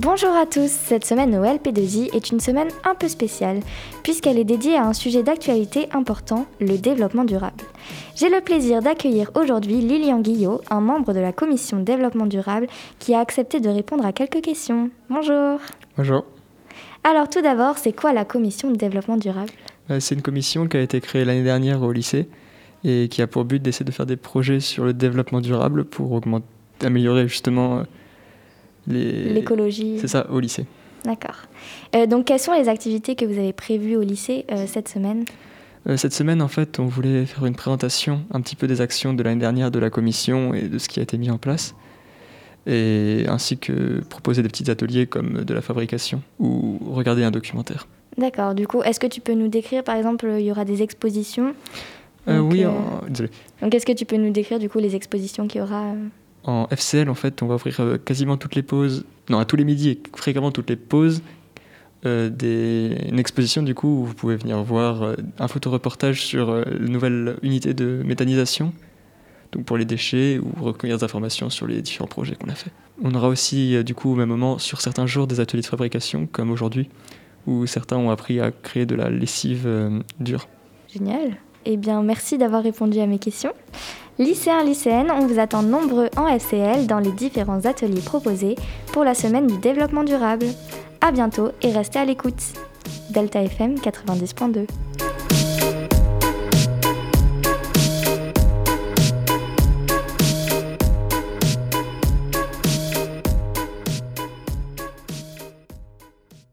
Bonjour à tous, cette semaine au LP2I est une semaine un peu spéciale, puisqu'elle est dédiée à un sujet d'actualité important, le développement durable. J'ai le plaisir d'accueillir aujourd'hui Lilian Guillot, un membre de la commission développement durable, qui a accepté de répondre à quelques questions. Bonjour Bonjour. Alors tout d'abord, c'est quoi la commission développement durable? Euh, C'est une commission qui a été créée l'année dernière au lycée et qui a pour but d'essayer de faire des projets sur le développement durable pour augmenter, améliorer justement L'écologie. C'est ça, au lycée. D'accord. Euh, donc, quelles sont les activités que vous avez prévues au lycée euh, cette semaine euh, Cette semaine, en fait, on voulait faire une présentation un petit peu des actions de l'année dernière de la commission et de ce qui a été mis en place, et ainsi que proposer des petits ateliers comme de la fabrication ou regarder un documentaire. D'accord. Du coup, est-ce que tu peux nous décrire, par exemple, il y aura des expositions Oui, désolé. Donc, est-ce que tu peux nous décrire, du coup, les expositions qu'il y aura en FCL, en fait, on va offrir euh, quasiment toutes les pauses, non, à tous les midis et fréquemment toutes les pauses, euh, des, une exposition du coup où vous pouvez venir voir euh, un photoreportage sur la nouvelle unité de méthanisation, donc pour les déchets ou recueillir des informations sur les différents projets qu'on a fait. On aura aussi du coup au même moment sur certains jours des ateliers de fabrication comme aujourd'hui où certains ont appris à créer de la lessive dure. Génial. Eh bien, merci d'avoir répondu à mes questions. Lycéens, lycéennes, on vous attend nombreux en FCL dans les différents ateliers proposés pour la semaine du développement durable. A bientôt et restez à l'écoute. Delta FM 90.2